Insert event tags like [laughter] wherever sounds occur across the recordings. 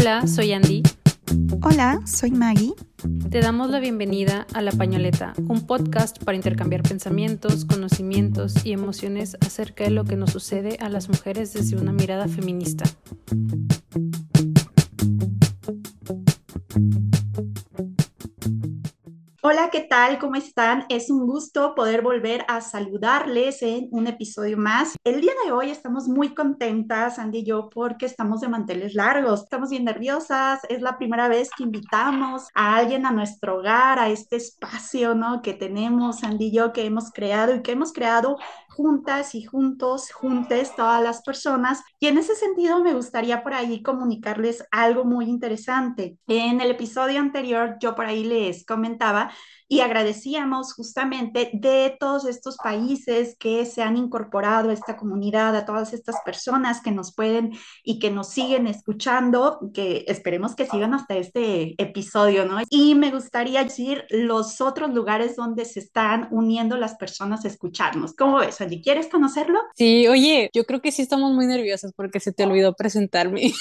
Hola, soy Andy. Hola, soy Maggie. Te damos la bienvenida a La Pañoleta, un podcast para intercambiar pensamientos, conocimientos y emociones acerca de lo que nos sucede a las mujeres desde una mirada feminista. Hola, ¿qué tal? ¿Cómo están? Es un gusto poder volver a saludarles en un episodio más. El día de hoy estamos muy contentas, Andy y yo, porque estamos de manteles largos. Estamos bien nerviosas. Es la primera vez que invitamos a alguien a nuestro hogar, a este espacio, ¿no? Que tenemos, Andy y yo, que hemos creado y que hemos creado juntas y juntos, juntes, todas las personas. Y en ese sentido me gustaría por ahí comunicarles algo muy interesante. En el episodio anterior yo por ahí les comentaba y agradecíamos justamente de todos estos países que se han incorporado a esta comunidad, a todas estas personas que nos pueden y que nos siguen escuchando, que esperemos que sigan hasta este episodio, ¿no? Y me gustaría decir los otros lugares donde se están uniendo las personas a escucharnos. ¿Cómo ves, Andy? ¿Quieres conocerlo? Sí, oye, yo creo que sí estamos muy nerviosas porque se te olvidó presentarme.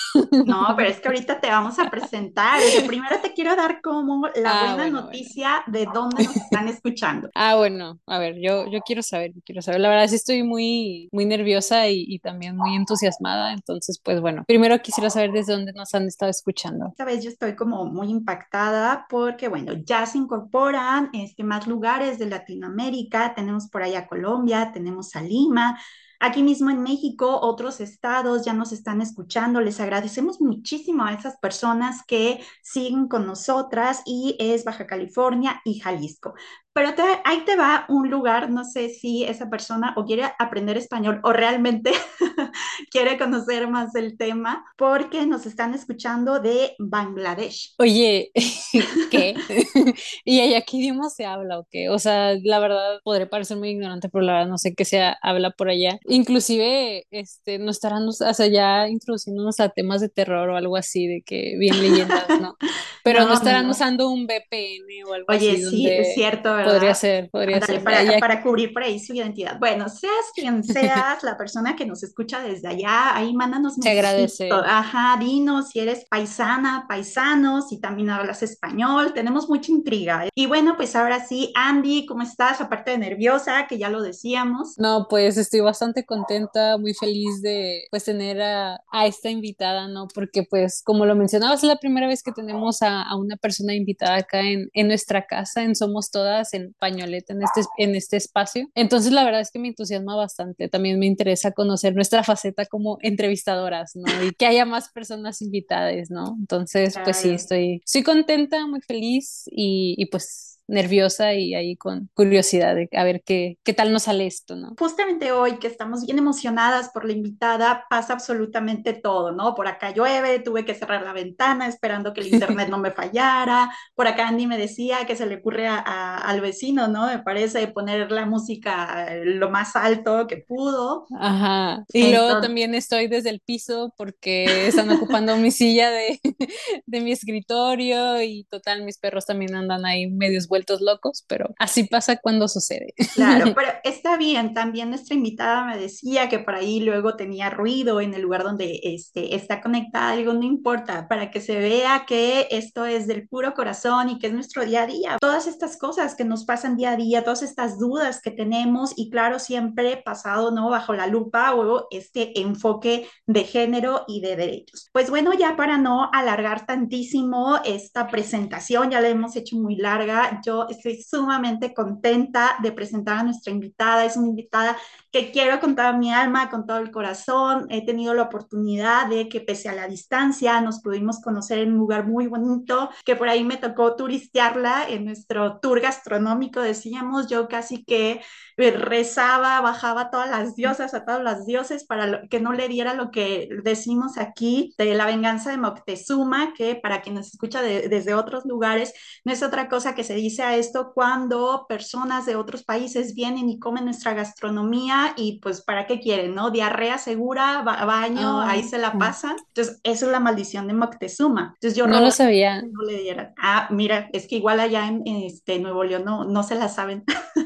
No, pero es que ahorita te vamos a presentar. [laughs] Primero te quiero dar como la ah, buena noticia de dónde nos están escuchando. [laughs] Ah, bueno, a ver, yo, yo quiero saber, quiero saber. La verdad sí estoy muy, muy nerviosa y, y, también muy entusiasmada. Entonces, pues bueno, primero quisiera saber desde dónde nos han estado escuchando. Esta vez yo estoy como muy impactada porque, bueno, ya se incorporan este, más lugares de Latinoamérica. Tenemos por allá Colombia, tenemos a Lima. Aquí mismo en México, otros estados ya nos están escuchando. Les agradecemos muchísimo a esas personas que siguen con nosotras y es Baja California y Jalisco. Pero ahí te va un lugar, no sé si esa persona o quiere aprender español o realmente [laughs] quiere conocer más del tema, porque nos están escuchando de Bangladesh. Oye, [laughs] ¿qué? [laughs] ¿Y allá qué idioma se habla o qué? O sea, la verdad, podré parecer muy ignorante, pero la verdad no sé qué se habla por allá. Inclusive, este, no estarán, o sea, ya introduciéndonos a temas de terror o algo así, de que bien leyendas, ¿no? Pero no, estarán usando un VPN o algo así. Oye, sí, es cierto, ¿verdad? Podría ser, podría ser. Para, para, cubrir por ahí su identidad. Bueno, seas quien [laughs] seas, la persona que nos escucha desde allá, ahí mándanos Te agradece. Ajá, dinos si eres paisana, paisano, si también hablas español, tenemos mucha intriga. Y bueno, pues ahora sí, Andy, ¿cómo estás? Aparte de nerviosa, que ya lo decíamos. No, pues estoy bastante contenta, muy feliz de pues tener a, a esta invitada, ¿no? Porque pues como lo mencionabas, es la primera vez que tenemos a, a una persona invitada acá en, en nuestra casa, en Somos Todas, en Pañoleta, en este, en este espacio. Entonces la verdad es que me entusiasma bastante, también me interesa conocer nuestra faceta como entrevistadoras, ¿no? Y que haya más personas invitadas, ¿no? Entonces, pues sí, estoy, estoy contenta, muy feliz y, y pues nerviosa y ahí con curiosidad de a ver qué, qué tal nos sale esto, ¿no? Justamente hoy que estamos bien emocionadas por la invitada, pasa absolutamente todo, ¿no? Por acá llueve, tuve que cerrar la ventana esperando que el internet [laughs] no me fallara, por acá Andy me decía que se le ocurre a, al vecino, ¿no? Me parece poner la música lo más alto que pudo. Ajá, y luego también estoy desde el piso porque están ocupando mi silla de, [laughs] de mi escritorio y total, mis perros también andan ahí medios vueltos locos, pero así pasa cuando sucede. Claro, [laughs] pero está bien. También nuestra invitada me decía que por ahí luego tenía ruido en el lugar donde este, está conectada, algo no importa, para que se vea que esto es del puro corazón y que es nuestro día a día. Todas estas cosas que nos pasan día a día, todas estas dudas que tenemos y claro, siempre pasado, ¿no? Bajo la lupa o este enfoque de género y de derechos. Pues bueno, ya para no alargar tantísimo esta presentación, ya la hemos hecho muy larga, estoy sumamente contenta de presentar a nuestra invitada. Es una invitada que quiero con toda mi alma, con todo el corazón. He tenido la oportunidad de que pese a la distancia nos pudimos conocer en un lugar muy bonito, que por ahí me tocó turistearla en nuestro tour gastronómico, decíamos, yo casi que rezaba, bajaba todas las diosas, a todos los dioses para que no le diera lo que decimos aquí de la venganza de Moctezuma, que para quien nos escucha desde otros lugares, no es otra cosa que se dice a esto cuando personas de otros países vienen y comen nuestra gastronomía y pues para qué quieren, ¿no? Diarrea segura, baño, ahí se la pasan. Entonces, eso es la maldición de Moctezuma. Entonces, yo no lo sabía. No le dieran. Ah, mira, es que igual allá en este, Nuevo León no, no se la saben. [laughs]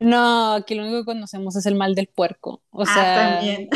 No, aquí lo único que conocemos es el mal del puerco. O Ah, sea, también.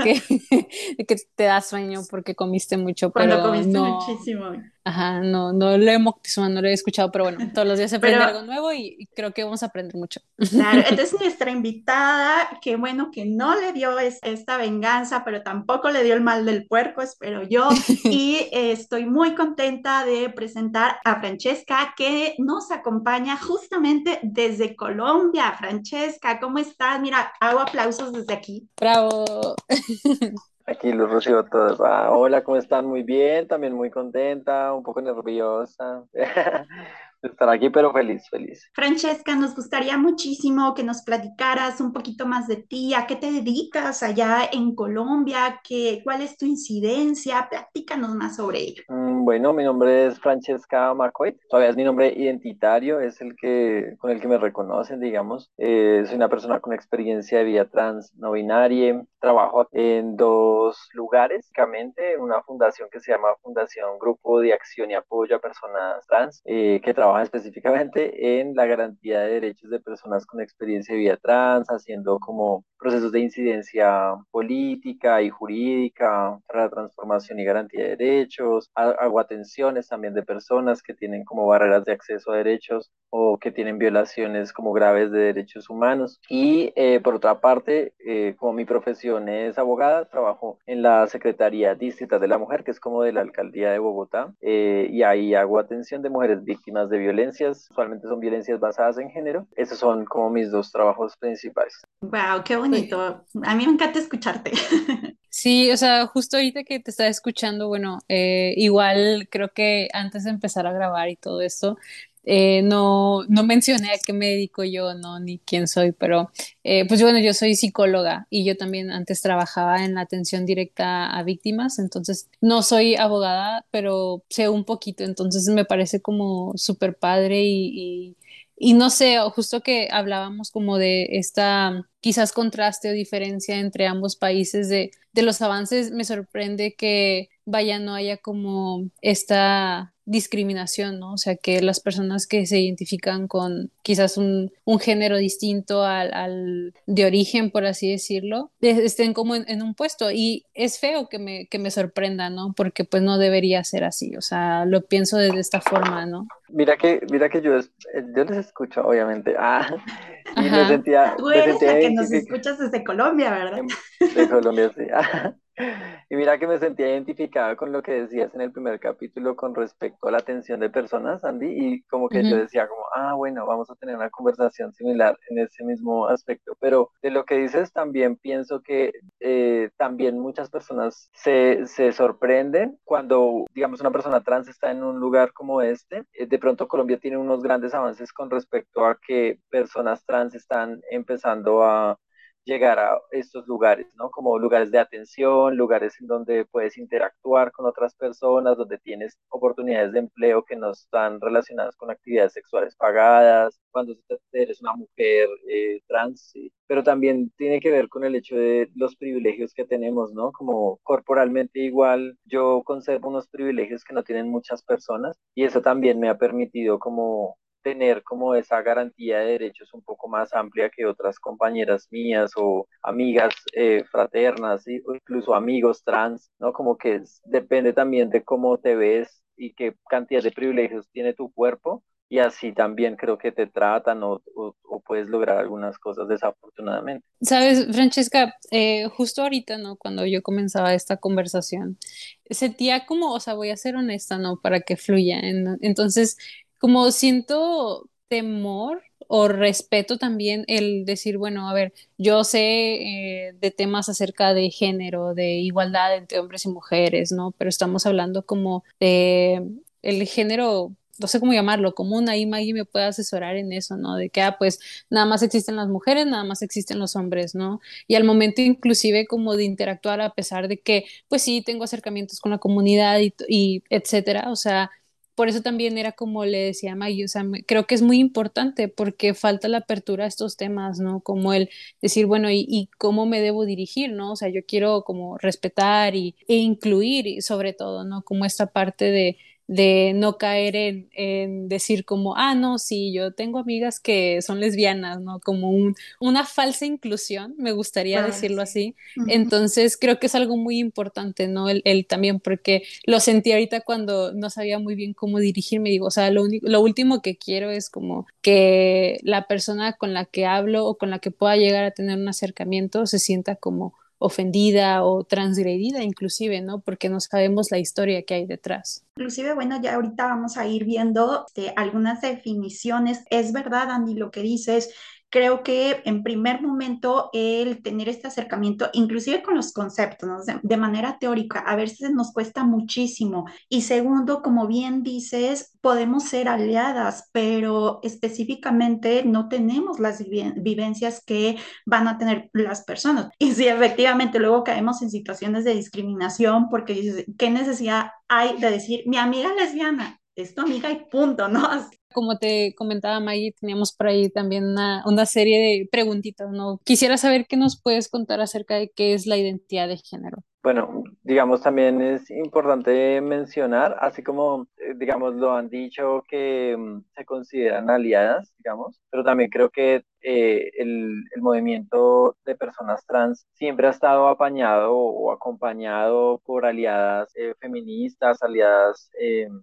que, [laughs] [laughs] que te da sueño porque comiste mucho, Cuando pero comiste no, muchísimo. Ajá, no, no lo he no lo he escuchado, pero bueno, todos los días se aprende Pero algo nuevo y, y creo que vamos a aprender mucho. Claro, [laughs] entonces nuestra invitada, qué bueno que no le dio es- esta venganza, pero tampoco le dio el mal del puerco, espero yo. [laughs] Y eh, estoy muy contenta de presentar a Francesca, que nos acompaña justamente desde Colombia. Francesca, ¿cómo estás? Mira, hago aplausos desde aquí. Bravo. [laughs] Aquí los recibo todos. Ah, hola, ¿cómo están? Muy bien, también muy contenta, un poco nerviosa [laughs] estar aquí, pero feliz, feliz. Francesca, nos gustaría muchísimo que nos platicaras un poquito más de ti, a qué te dedicas allá en Colombia, qué, cuál es tu incidencia, platícanos más sobre ello. Mm, Bueno, mi nombre es Francesca McCoy, todavía es mi nombre identitario, es el que con el que me reconocen, digamos. Eh, soy una persona con experiencia de vida trans no binaria, trabajo en dos lugares, básicamente, en una fundación que se llama Fundación Grupo de Acción y Apoyo a Personas Trans, eh, que trabaja específicamente en la garantía de derechos de personas con experiencia de vida trans, haciendo como procesos de incidencia política y jurídica para la transformación y garantía de derechos, hago atenciones también de personas que tienen como barreras de acceso a derechos o que tienen violaciones como graves de derechos humanos. Y eh, por otra parte, eh, como mi profesión es abogada, trabajo en la Secretaría Distrital de la Mujer, que es como de la Alcaldía de Bogotá, eh, y ahí hago atención de mujeres víctimas de violencias, usualmente son violencias basadas en género. Esos son como mis dos trabajos principales. Wow, qué bonito. A mí me encanta escucharte. [laughs] Sí, o sea, justo ahorita que te estaba escuchando, bueno, eh, igual creo que antes de empezar a grabar y todo esto, eh, no, no mencioné a qué me dedico yo, no, ni quién soy, pero eh, pues bueno, yo soy psicóloga y yo también antes trabajaba en la atención directa a víctimas, entonces no soy abogada, pero sé un poquito, entonces me parece como súper padre y, y no sé, justo que hablábamos como de esta quizás contraste o diferencia entre ambos países de, de los avances, me sorprende que vaya, no haya como esta discriminación, ¿no? O sea, que las personas que se identifican con quizás un, un género distinto al, al, de origen, por así decirlo, estén como en, en, un puesto. Y es feo que me, que me sorprenda, ¿no? Porque pues no debería ser así, o sea, lo pienso de, de esta forma, ¿no? Mira que, mira que yo, yo les escucho, obviamente. Ah, y Ajá. me sentía. Tú me eres sentía la que nos escuchas desde Colombia, ¿verdad? De Colombia, sí. [laughs] Y mira que me sentía identificada con lo que decías en el primer capítulo con respecto a la atención de personas, Andy, y como que uh -huh. yo decía como, ah, bueno, vamos a tener una conversación similar en ese mismo aspecto, pero de lo que dices también pienso que eh, también muchas personas se, se, sorprenden cuando, digamos, una persona trans está en un lugar como este, eh, de pronto Colombia tiene unos grandes avances con respecto a que personas trans están empezando a llegar a estos lugares, ¿no? Como lugares de atención, lugares en donde puedes interactuar con otras personas, donde tienes oportunidades de empleo que no están relacionadas con actividades sexuales pagadas, cuando eres una mujer eh, trans, sí. Pero también tiene que ver con el hecho de los privilegios que tenemos, ¿no? Como corporalmente igual, yo conservo unos privilegios que no tienen muchas personas y eso también me ha permitido como tener como esa garantía de derechos un poco más amplia que otras compañeras mías o amigas eh, fraternas ¿sí? o incluso amigos trans, ¿no? Como que es, depende también de cómo te ves y qué cantidad de privilegios tiene tu cuerpo y así también creo que te tratan o, o, o puedes lograr algunas cosas desafortunadamente. Sabes, Francesca, eh, justo ahorita, ¿no? Cuando yo comenzaba esta conversación, sentía como, o sea, voy a ser honesta, ¿no? Para que fluya. Entonces, como siento temor o respeto también el decir, bueno, a ver, yo sé eh, de temas acerca de género, de igualdad entre hombres y mujeres, ¿no? Pero estamos hablando como de el género, no sé cómo llamarlo, común, ahí Maggie me puede asesorar en eso, ¿no? De que, ah, pues nada más existen las mujeres, nada más existen los hombres, ¿no? Y al momento inclusive como de interactuar a pesar de que, pues sí, tengo acercamientos con la comunidad y, y etcétera, o sea, por eso también era como le decía Maggie, o sea, creo que es muy importante porque falta la apertura a estos temas, ¿no? Como el decir, bueno, ¿y, y cómo me debo dirigir, ¿no? O sea, yo quiero como respetar y, e incluir sobre todo, ¿no? Como esta parte de, de no caer en, en, decir como, ah, no, sí, yo tengo amigas que son lesbianas, ¿no? Como un, una falsa inclusión, me gustaría decirlo así. Entonces, creo que es algo muy importante, ¿no? El, el, también, porque lo sentí ahorita cuando no sabía muy bien cómo dirigirme, digo, o sea, lo, lo último que quiero es como que la persona con la que hablo o con la que pueda llegar a tener un acercamiento se sienta como ofendida o transgredida inclusive, ¿no? Porque no sabemos la historia que hay detrás. Inclusive, bueno, ya ahorita vamos a ir viendo este, algunas definiciones. Es verdad, Andy, lo que dices creo que en primer momento el tener este acercamiento, inclusive con los conceptos, ¿no? de, manera teórica, a veces nos cuesta muchísimo. Y segundo, como bien dices, podemos ser aliadas, pero específicamente no tenemos las vivencias que van a tener las personas. Y si efectivamente luego caemos en situaciones de discriminación, porque dices, ¿qué necesidad hay de decir, mi amiga lesbiana? es tu amiga y punto, ¿no? Como te comentaba Maggie, teníamos por ahí también una, serie de preguntitas, ¿no? Quisiera saber qué nos puedes contar acerca de qué es la identidad de género. Bueno, digamos, también es importante mencionar, así como, eh, digamos, lo han dicho que mm, se consideran aliadas, digamos, pero también creo que eh, el, movimiento de personas trans siempre ha estado apañado o acompañado por aliadas eh, feministas, aliadas,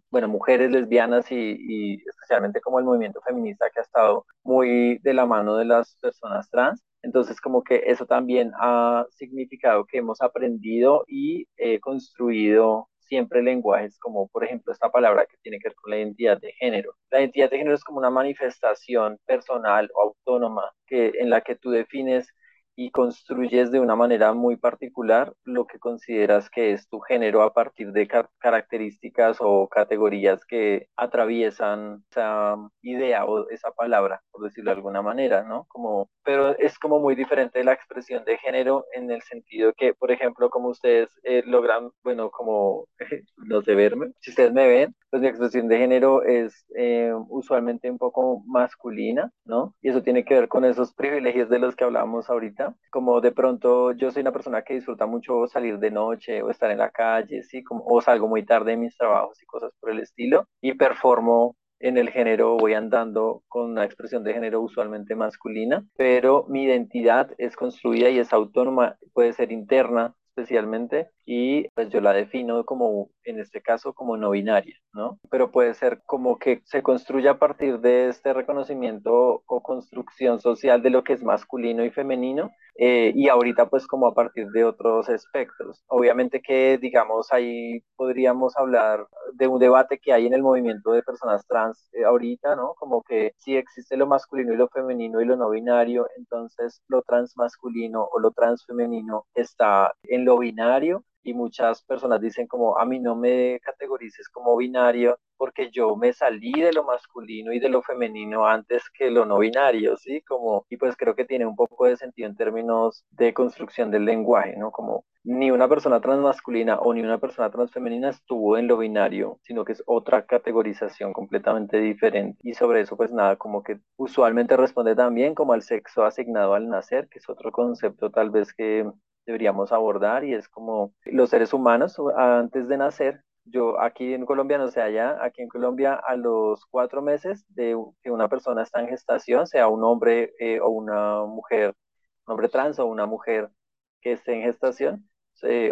bueno, mujeres lesbianas y especialmente como el movimiento feminista que ha estado muy de la mano de las personas trans. Entonces, como que eso también ha significado que hemos aprendido y construido siempre lenguajes como, por ejemplo, esta palabra que tiene que ver con la identidad de género. La identidad de género es como una manifestación personal o autónoma que, en la que tú defines y construyes de una manera muy particular lo que consideras que es tu género a partir de características o categorías que atraviesan esa idea o esa palabra, por decirlo de alguna manera, ¿no? Como, pero es como muy diferente la expresión de género en el sentido que, por ejemplo, como ustedes eh, logran, bueno, como [laughs] los de verme, si ustedes me ven, pues mi expresión de género es eh, usualmente un poco masculina, ¿no? Y eso tiene que ver con esos privilegios de los que hablábamos ahorita, como de pronto yo soy una persona que disfruta mucho salir de noche o estar en la calle, ¿sí? O salgo muy tarde de mis trabajos y cosas por el estilo, y performo en el género voy andando con una expresión de género usualmente masculina, pero mi identidad es construida y es autónoma, puede ser interna especialmente y pues yo la defino como, en este caso, como no binaria, ¿no? Pero puede ser como que se construye a partir de este reconocimiento o construcción social de lo que es masculino y femenino eh, y ahorita pues como a partir de otros espectros. Obviamente que digamos ahí podríamos hablar de un debate que hay en el movimiento de personas trans eh, ahorita, ¿no? Como que si existe lo masculino y lo femenino y lo no binario, entonces lo transmasculino o lo transfemenino está en lo binario y muchas personas dicen como a mí no me categorices como binario porque yo me salí de lo masculino y de lo femenino antes que lo no binario, ¿sí? Como, y pues creo que tiene un poco de sentido en términos de construcción del lenguaje, ¿no? Como ni una persona transmasculina o ni una persona transfemenina estuvo en lo binario, sino que es otra categorización completamente diferente. Y sobre eso, pues nada, como que usualmente responde también como al sexo asignado al nacer, que es otro concepto tal vez que deberíamos abordar y es como los seres humanos antes de nacer. Yo aquí en Colombia, no sé allá, aquí en Colombia a los cuatro meses de que una persona está en gestación, sea un hombre eh, o una mujer, un hombre trans o una mujer que esté en gestación,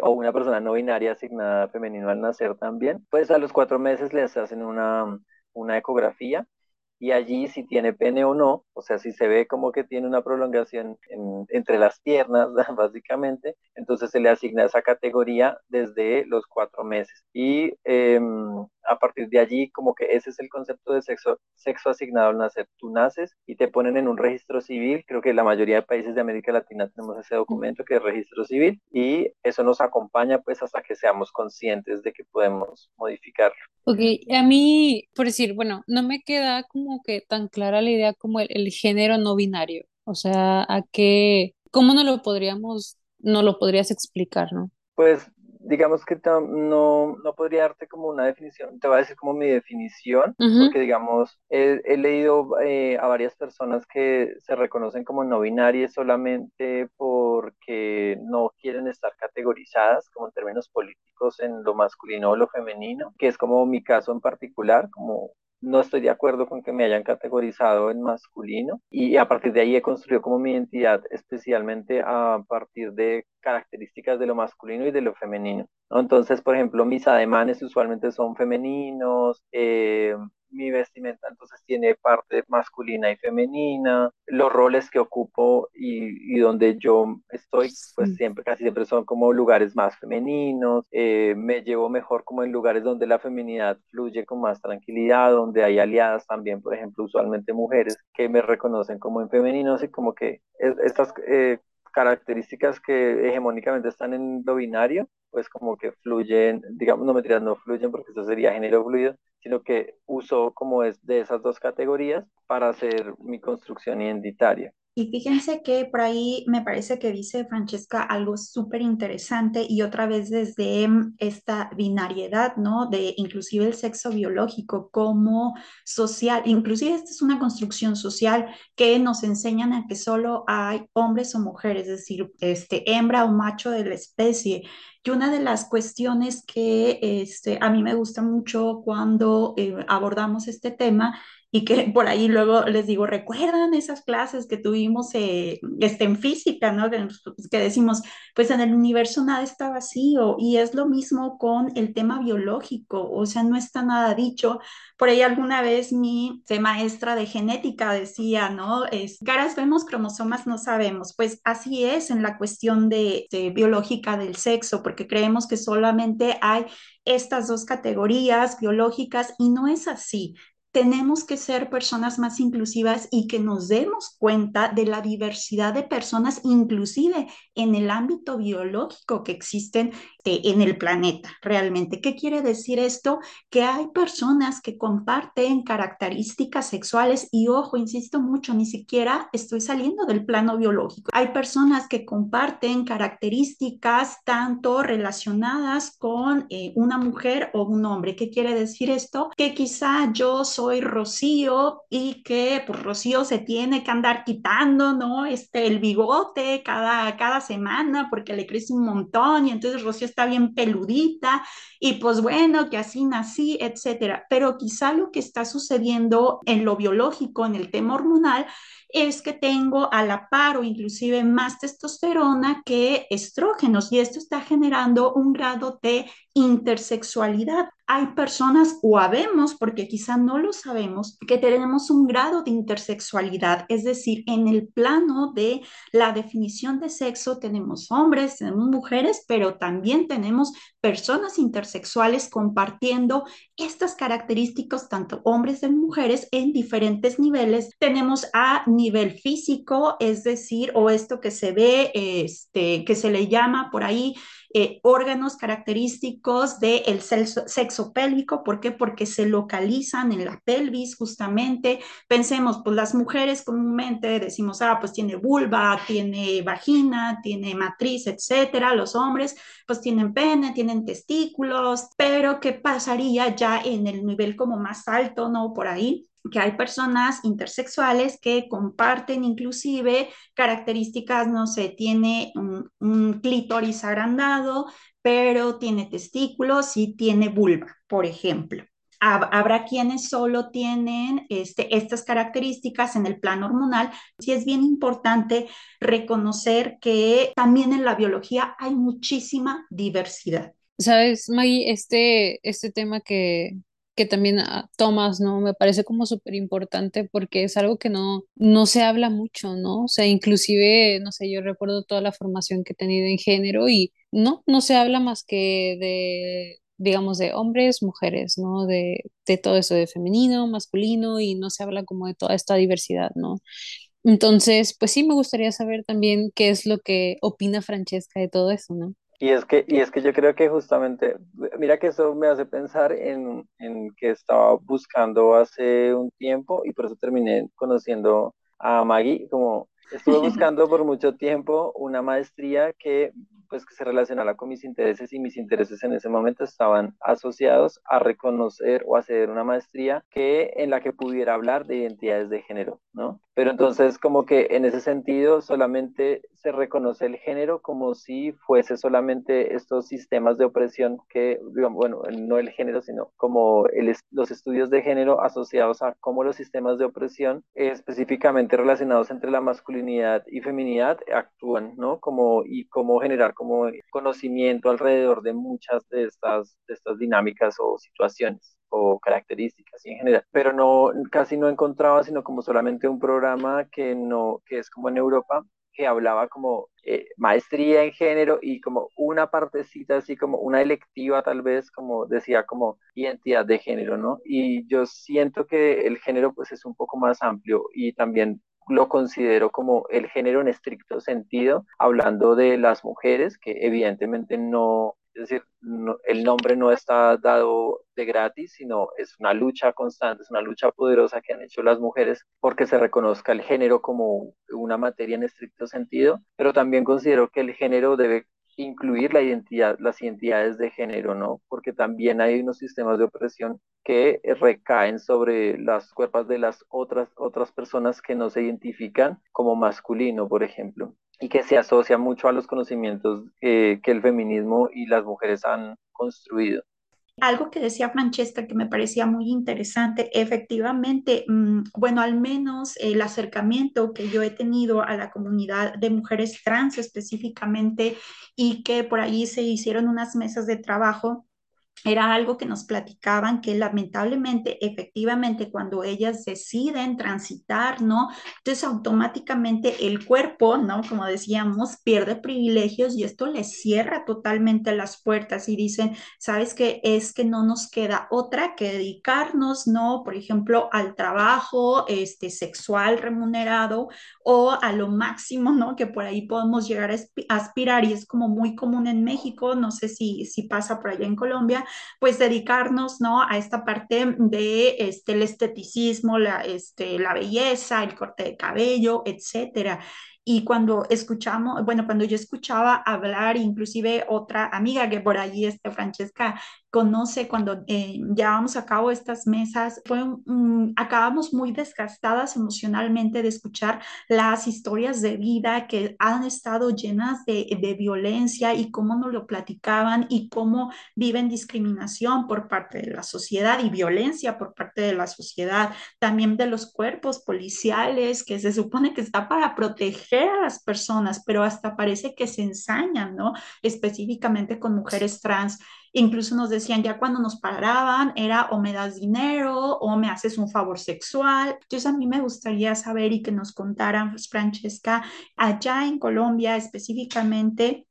o una persona no binaria asignada femenino al nacer también, pues a los cuatro meses les hacen una, una ecografía y allí si tiene pene o no, o sea, si se ve como que tiene una prolongación entre las piernas, [laughs] básicamente, entonces se le asigna esa categoría desde los cuatro meses. Y em, a partir de allí, como que ese es el concepto de sexo, sexo asignado al nacer. Tú naces y te ponen en un registro civil, creo que la mayoría de países de América Latina tenemos ese documento que es registro civil, y eso nos acompaña pues hasta que seamos conscientes de que podemos modificarlo. Ok, a mí, por decir, bueno, no me queda como que tan clara la idea como el, género no binario. O sea, a qué, ¿cómo no lo podríamos, no lo podrías explicar, no? Pues digamos que no, no podría darte como una definición, te voy a decir como mi definición, porque digamos, he, leído eh, a varias personas que se reconocen como no binarias solamente porque no quieren estar categorizadas como en términos políticos en lo masculino o lo femenino, que es como mi caso en particular, como no estoy de acuerdo con que me hayan categorizado en masculino y a partir de ahí he construido como mi identidad especialmente a partir de características de lo masculino y de lo femenino. Entonces, por ejemplo, mis ademanes usualmente son femeninos, eh, mi vestimenta entonces tiene parte masculina y femenina, los roles que ocupo y, y donde yo estoy, pues siempre, casi siempre son como lugares más femeninos, eh, me llevo mejor como en lugares donde la feminidad fluye con más tranquilidad, donde hay aliadas también, por ejemplo, usualmente mujeres que me reconocen como en femeninos y como que estas eh, características que hegemónicamente están en lo binario, pues como que fluyen, digamos, no me tiras, no fluyen porque eso sería género fluido, sino que uso como es de esas dos categorías para hacer mi construcción identitaria. Y fíjense que por ahí me parece que dice Francesca algo súper interesante y otra vez desde mm, esta binariedad, ¿no? De inclusive el sexo biológico como social, inclusive esta es una construcción social que nos enseñan a que solo hay hombres o mujeres, es decir, este, hembra o macho de la especie. Y una de las cuestiones que este, a mí me gusta mucho cuando eh, abordamos este tema y que por ahí luego les digo, ¿recuerdan esas clases que tuvimos eh, este, en física, ¿no? Pues, que, decimos, pues en el universo nada está vacío y es lo mismo con el tema biológico, o sea, no está nada dicho. Por ahí alguna vez mi maestra de genética decía, ¿no? Es, caras vemos, cromosomas no sabemos. Pues así es en la cuestión de, de biológica del sexo, porque creemos que solamente hay estas dos categorías biológicas y no es así tenemos que ser personas más inclusivas y que nos demos cuenta de la diversidad de personas, inclusive en el ámbito biológico que existen eh, en el planeta realmente. ¿Qué quiere decir esto? Que hay personas que comparten características sexuales y ojo, insisto mucho, ni siquiera estoy saliendo del plano biológico. Hay personas que comparten características tanto relacionadas con eh, una mujer o un hombre. ¿Qué quiere decir esto? Que quizá yo soy soy Rocío y que pues Rocío se tiene que andar quitando, ¿no? Este, el bigote cada, cada semana porque le crece un montón y entonces Rocío está bien peludita y pues bueno, que así nací, etcétera. Pero quizá lo que está sucediendo en lo biológico, en el tema hormonal, es que tengo a la par o inclusive más testosterona que estrógenos y esto está generando un grado de intersexualidad. Hay personas o habemos, porque quizá no lo sabemos, que tenemos un grado de intersexualidad, es decir, en el plano de la definición de sexo tenemos hombres, tenemos mujeres, pero también tenemos personas intersexuales compartiendo estas características, tanto hombres y mujeres, en diferentes niveles. Tenemos a nivel físico, es decir, o esto que se ve, este, que se le llama por ahí eh, órganos característicos del sexo, sexo pélvico. ¿Por qué? Porque se localizan en la pelvis justamente. Pensemos, pues las mujeres comúnmente decimos, ah, pues tiene vulva, tiene vagina, tiene matriz, etcétera. Los hombres, pues tienen pene, tienen testículos, pero ¿qué pasaría ya en el nivel como más alto, no? Por ahí que hay personas intersexuales que comparten inclusive características, no sé, tiene un, clítoris agrandado, pero tiene testículos y tiene vulva, por ejemplo. Habrá quienes solo tienen este, estas características en el plano hormonal. Sí es bien importante reconocer que también en la biología hay muchísima diversidad. Sabes, Maggie, este, este tema que, que también ah, tomas, ¿no? Me parece como súper importante porque es algo que no, no se habla mucho, ¿no? O sea, inclusive, no sé, yo recuerdo toda la formación que he tenido en género y no, no se habla más que de, digamos, de hombres, mujeres, ¿no? De, de todo eso de femenino, masculino y no se habla como de toda esta diversidad, ¿no? Entonces, pues sí, me gustaría saber también qué es lo que opina Francesca de todo eso, ¿no? Y es que, y es que yo creo que justamente, mira que eso me hace pensar en, en que estaba buscando hace un tiempo y por eso terminé conociendo a Maggie, como estuve [laughs] buscando por mucho tiempo una maestría que pues que se relacionara con mis intereses y mis intereses en ese momento estaban asociados a reconocer o hacer una maestría que en la que pudiera hablar de identidades de género, ¿no? Pero entonces como que en ese sentido solamente se reconoce el género como si fuese solamente estos sistemas de opresión que, digamos, bueno, no el género, sino como el, los estudios de género asociados a cómo los sistemas de opresión específicamente relacionados entre la masculinidad y feminidad actúan, ¿no? Como, y cómo generar como conocimiento alrededor de muchas de estas, de estas dinámicas o situaciones o características en general, pero no, casi no encontraba sino como solamente un programa que no, que es como en Europa, que hablaba como eh, maestría en género y como una partecita así como una electiva tal vez como decía como identidad de género, ¿no? Y yo siento que el género pues es un poco más amplio y también lo considero como el género en estricto sentido, hablando de las mujeres, que evidentemente no, es decir, el nombre no está dado de gratis, sino es una lucha constante, es una lucha poderosa que han hecho las mujeres porque se reconozca el género como una materia en estricto sentido, pero también considero que el género debe incluir la identidad, las identidades de género, ¿no? Porque también hay unos sistemas de opresión que recaen sobre las cuerpos de las otras, otras personas que no se identifican como masculino, por ejemplo, y que se asocia mucho a los conocimientos eh, que el feminismo y las mujeres han construido. Algo que decía Francesca que me parecía muy interesante, efectivamente, mm, bueno, al menos el acercamiento que yo he tenido a la comunidad de mujeres trans específicamente y que por ahí se hicieron unas mesas de trabajo era algo que nos platicaban que lamentablemente, efectivamente, cuando ellas deciden transitar, ¿no? Entonces automáticamente el cuerpo, ¿no? Como decíamos, pierde privilegios y esto les cierra totalmente las puertas y dicen, ¿sabes qué? Es que no nos queda otra que dedicarnos, ¿no? Por ejemplo, al trabajo este, sexual remunerado o a lo máximo, ¿no? Que por ahí podemos llegar a aspirar y es como muy común en México, no sé si, si pasa por allá en Colombia, pues dedicarnos, ¿no? A esta parte de este, el esteticismo, la, este, la belleza, el corte de cabello, etcétera. Y cuando escuchamos, bueno, cuando yo escuchaba hablar, inclusive otra amiga que por allí, este, Francesca, conoce cuando eh, llevamos a cabo estas mesas, fue acabamos muy desgastadas emocionalmente de escuchar las historias de vida que han estado llenas de, de violencia y cómo nos lo platicaban y cómo viven discriminación por parte de la sociedad y violencia por parte de la sociedad, también de los cuerpos policiales que se supone que está para proteger a las personas, pero hasta parece que se ensañan, ¿no? Específicamente con mujeres trans. Incluso nos decían ya cuando nos paraban era o me das dinero o me haces un favor sexual. Entonces a mí me gustaría saber y que nos contaran, Francesca, allá en Colombia específicamente,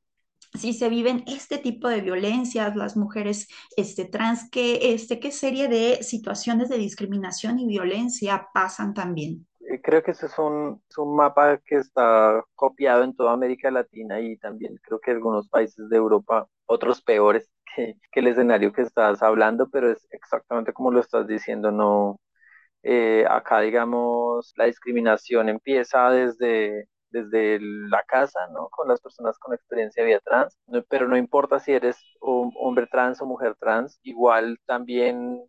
si se viven este tipo de violencias, las mujeres este, trans, ¿qué, este, ¿qué serie de situaciones de discriminación y violencia pasan también? Eh, creo que ese es un, es un mapa que está copiado en toda América Latina y también creo que algunos países de Europa, otros peores, [laughs] que, el escenario que estás hablando, pero es exactamente como lo estás diciendo, no, eh, acá digamos la discriminación empieza desde, desde la casa, ¿no? Con las personas con experiencia de vida trans, pero no importa si eres hombre trans o mujer trans, igual también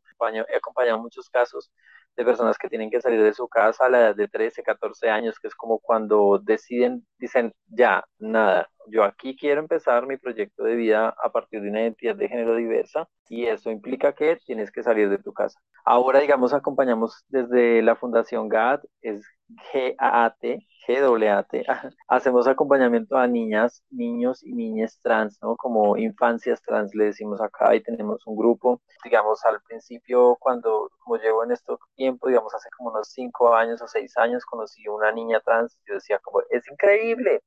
he acompañado muchos casos de personas que tienen que salir de su casa a la edad de 13, 14 años, que es como cuando deciden, dicen, ya, nada, yo aquí quiero empezar mi proyecto de vida a partir de una identidad de género diversa y eso implica que tienes que salir de tu casa. Ahora, digamos, acompañamos desde la Fundación GAT, es G-A-A-T, G-A-T, [laughs] hacemos acompañamiento a niñas, niños y niñas trans, ¿no? Como infancias trans, le decimos acá, y tenemos un grupo, digamos, al principio, cuando, como llevo en este tiempo, digamos, hace como unos cinco años o seis años, conocí una niña trans, yo decía como, es increíble,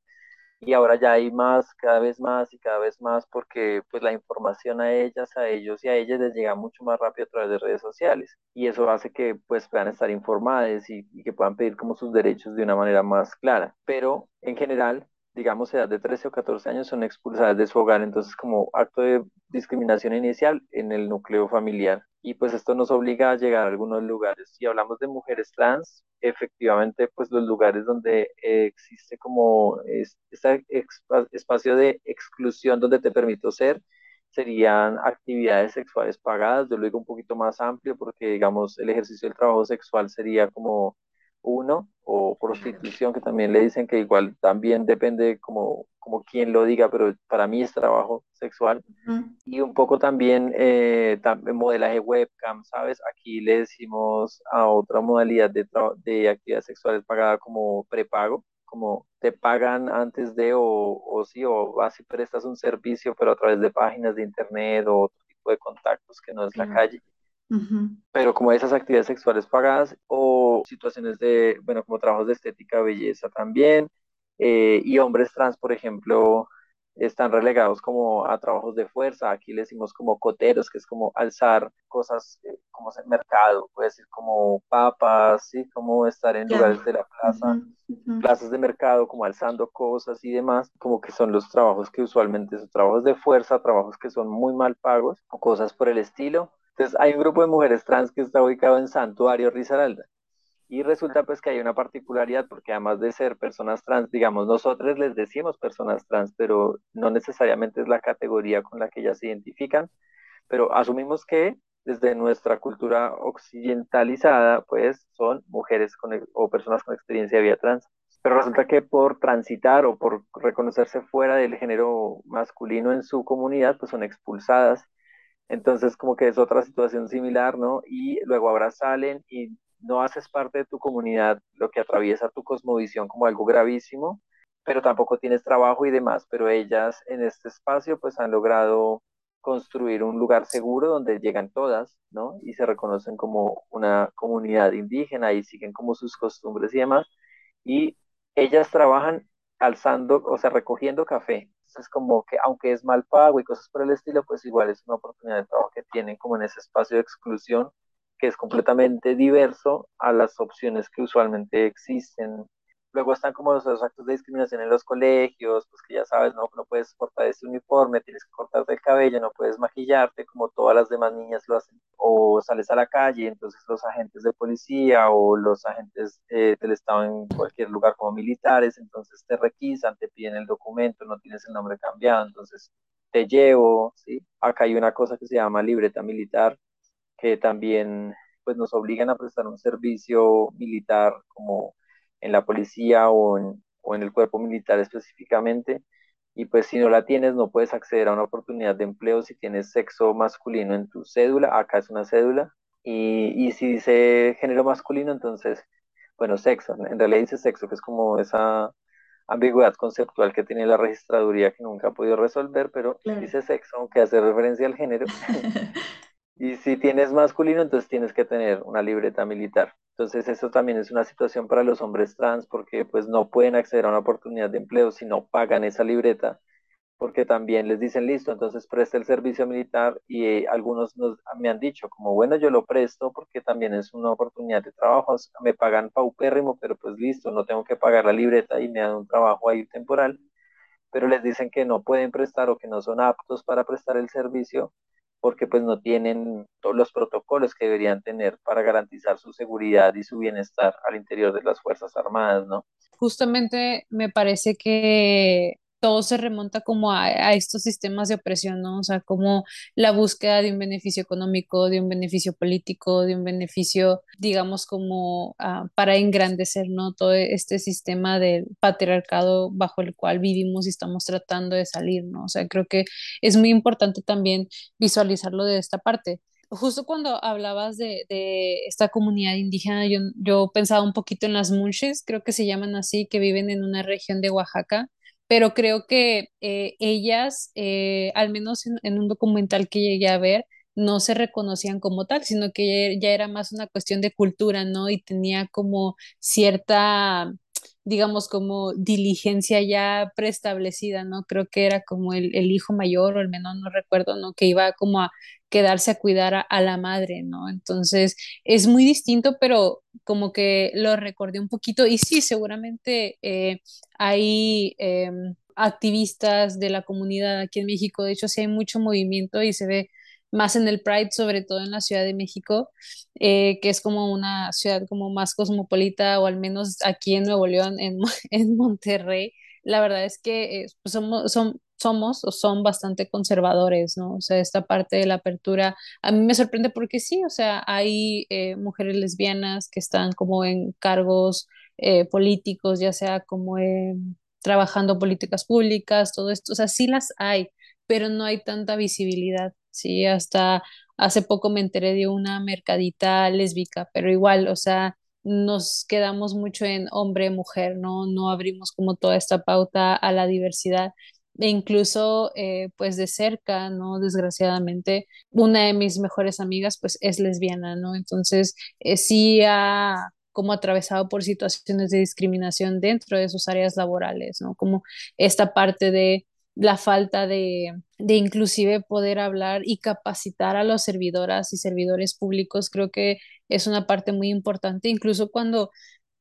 y ahora ya hay más, cada vez más y cada vez más porque pues la información a ellas, a ellos y a ellas les llega mucho más rápido a través de redes sociales y eso hace que pues puedan estar informadas y, y que puedan pedir como sus derechos de una manera más clara. Pero en general digamos, edad de 13 o 14 años son expulsadas de su hogar, entonces como acto de discriminación inicial en el núcleo familiar. Y pues esto nos obliga a llegar a algunos lugares. Si hablamos de mujeres trans, efectivamente, pues los lugares donde existe como este espacio de exclusión donde te permito ser, serían actividades sexuales pagadas. Yo lo digo un poquito más amplio porque, digamos, el ejercicio del trabajo sexual sería como uno, o prostitución, que también le dicen que igual también depende como, como quien lo diga, pero para mí es trabajo sexual. Y un poco también, eh, modelaje webcam, ¿sabes? Aquí le decimos a otra modalidad de, de actividad sexual pagada como prepago, como te pagan antes de o, o sí, o vas y prestas un servicio, pero a través de páginas de internet o otro tipo de contactos que no es la calle. Pero como esas actividades sexuales pagadas o situaciones de, bueno, como trabajos de estética, belleza también, eh, y hombres trans, por ejemplo, están relegados como a trabajos de fuerza. Aquí le decimos como coteros, que es como alzar cosas eh, como el mercado, puede decir como papas, ¿sí? Como estar en lugares de la plaza, plazas de mercado, como alzando cosas y demás, como que son los trabajos que usualmente son trabajos de fuerza, trabajos que son muy mal pagos o cosas por el estilo. Entonces hay un grupo de mujeres trans que está ubicado en Santuario Risaralda. Y resulta pues que hay una particularidad porque además de ser personas trans, digamos, nosotros les decimos personas trans, pero no necesariamente es la categoría con la que ellas se identifican, pero asumimos que desde nuestra cultura occidentalizada, pues son mujeres con, o personas con experiencia de vida trans. Pero resulta que por transitar o por reconocerse fuera del género masculino en su comunidad, pues son expulsadas entonces, como que es otra situación similar, ¿no? Y luego ahora salen y no haces parte de tu comunidad, lo que atraviesa tu cosmovisión como algo gravísimo, pero tampoco tienes trabajo y demás, pero ellas en este espacio pues han logrado construir un lugar seguro donde llegan todas, ¿no? Y se reconocen como una comunidad indígena y siguen como sus costumbres y demás. Y ellas trabajan alzando, o sea, recogiendo café, es como que aunque es mal pago y cosas por el estilo, pues igual es una oportunidad de trabajo que tienen como en ese espacio de exclusión que es completamente diverso a las opciones que usualmente existen Luego están como los, actos de discriminación en los colegios, pues que ya sabes, ¿no? No puedes portar este uniforme, tienes que cortarte el cabello, no puedes maquillarte como todas las demás niñas lo hacen. O sales a la calle, entonces los agentes de policía o los agentes eh, del Estado en cualquier lugar como militares, entonces te requisan, te piden el documento, no tienes el nombre cambiado, entonces te llevo, ¿sí? Acá hay una cosa que se llama libreta militar, que también pues nos obligan a prestar un servicio militar como en la policía o en, o en el cuerpo militar específicamente. Y pues si no la tienes, no puedes acceder a una oportunidad de empleo si tienes sexo masculino en tu cédula. Acá es una cédula. Y, y si dice género masculino, entonces, bueno, sexo. En realidad dice sexo, que es como esa ambigüedad conceptual que tiene la registraduría que nunca ha podido resolver, pero dice sexo, aunque hace referencia al género. [laughs] y si tienes masculino, entonces tienes que tener una libreta militar. Entonces eso también es una situación para los hombres trans porque pues no pueden acceder a una oportunidad de empleo si no pagan esa libreta porque también les dicen listo, entonces presta el servicio militar y eh, algunos nos, me han dicho como bueno yo lo presto porque también es una oportunidad de trabajo, me pagan paupérrimo pero pues listo, no tengo que pagar la libreta y me dan un trabajo ahí temporal, pero les dicen que no pueden prestar o que no son aptos para prestar el servicio porque pues no tienen todos los protocolos que deberían tener para garantizar su seguridad y su bienestar al interior de las Fuerzas Armadas, ¿no? Justamente me parece que todo se remonta como a, estos sistemas de opresión, ¿no? O sea, como la búsqueda de un beneficio económico, de un beneficio político, de un beneficio, digamos, como ah, para engrandecer, ¿no? Todo este sistema del patriarcado bajo el cual vivimos y estamos tratando de salir, ¿no? O sea, creo que es muy importante también visualizarlo de esta parte justo cuando hablabas de, esta comunidad indígena, yo, yo, pensaba un poquito en las munches, creo que se llaman así, que viven en una región de Oaxaca, pero creo que eh, ellas, eh, al menos en, un documental que llegué a ver, no se reconocían como tal, sino que ya, era más una cuestión de cultura, ¿no? Y tenía como cierta, digamos, como diligencia ya preestablecida, ¿no? Creo que era como el, el hijo mayor o el menor, no recuerdo, ¿no? Que iba como a quedarse a cuidar a, la madre, ¿no? Entonces es muy distinto, pero como que lo recordé un poquito y sí, seguramente eh, hay em, activistas de la comunidad aquí en México, de hecho sí hay mucho movimiento y se ve más en el Pride, sobre todo en la Ciudad de México, eh, que es como una ciudad como más cosmopolita, o al menos aquí en Nuevo León, en, [laughs] en Monterrey, la verdad es que eh, pues somos, son, somos o son bastante conservadores, ¿no? O sea, esta parte de la apertura a mí me sorprende porque sí, o sea, hay eh, mujeres lesbianas que están como en cargos eh, políticos, ya sea como trabajando políticas públicas, todo esto, o sea, sí las hay, pero no hay tanta visibilidad, ¿sí? Hasta hace poco me enteré de una mercadita lésbica, pero igual, o sea, nos quedamos mucho en hombre-mujer, ¿no? No abrimos como toda esta pauta a la diversidad e incluso eh, pues de cerca, ¿no? Desgraciadamente, una de mis mejores amigas pues es lesbiana, ¿no? Entonces eh, sí ha como atravesado por situaciones de discriminación dentro de sus áreas laborales, ¿no? Como esta parte de la falta de, de inclusive poder hablar y capacitar a las servidoras y servidores públicos, creo que es una parte muy importante, incluso cuando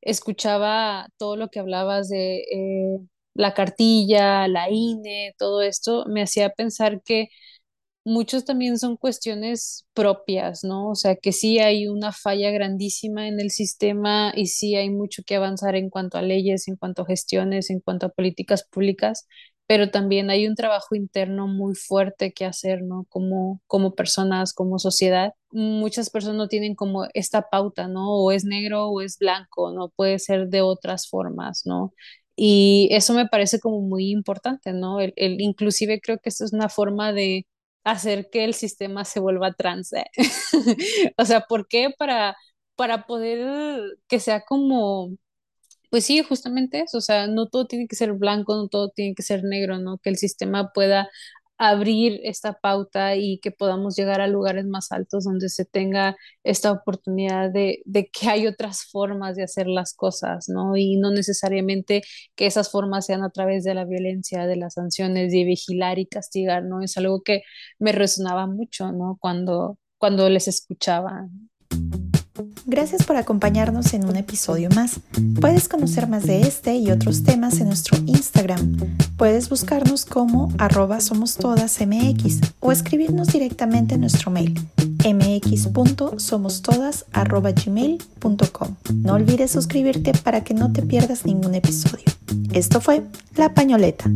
escuchaba todo lo que hablabas de eh, la cartilla, la INE, todo esto, me hacía pensar que muchos también son cuestiones propias, ¿no? O sea, que sí hay una falla grandísima en el sistema y sí hay mucho que avanzar en cuanto a leyes, en cuanto a gestiones, en cuanto a políticas públicas, pero también hay un trabajo interno muy fuerte que hacer, ¿no? Como, como personas, como sociedad. Muchas personas no tienen como esta pauta, ¿no? O es negro o es blanco, no puede ser de otras formas, ¿no? Y eso me parece como muy importante, ¿no? El, inclusive creo que esto es una forma de hacer que el sistema se vuelva trans. ¿eh? [laughs] o sea, ¿por qué? Para, para poder que sea como pues sí, justamente eso, o sea, no todo tiene que ser blanco, no todo tiene que ser negro, ¿no? Que el sistema pueda abrir esta pauta y que podamos llegar a lugares más altos donde se tenga esta oportunidad de, que hay otras formas de hacer las cosas, ¿no? Y no necesariamente que esas formas sean a través de la violencia, de las sanciones, de vigilar y castigar, ¿no? Es algo que me resonaba mucho, ¿no? Cuando, cuando les escuchaba. Gracias por acompañarnos en un episodio más. Puedes conocer más de este y otros temas en nuestro Instagram. Puedes buscarnos como arroba somos todas o escribirnos directamente en nuestro mail mx.somostodas.gmail.com. No olvides suscribirte para que no te pierdas ningún episodio. Esto fue La Pañoleta.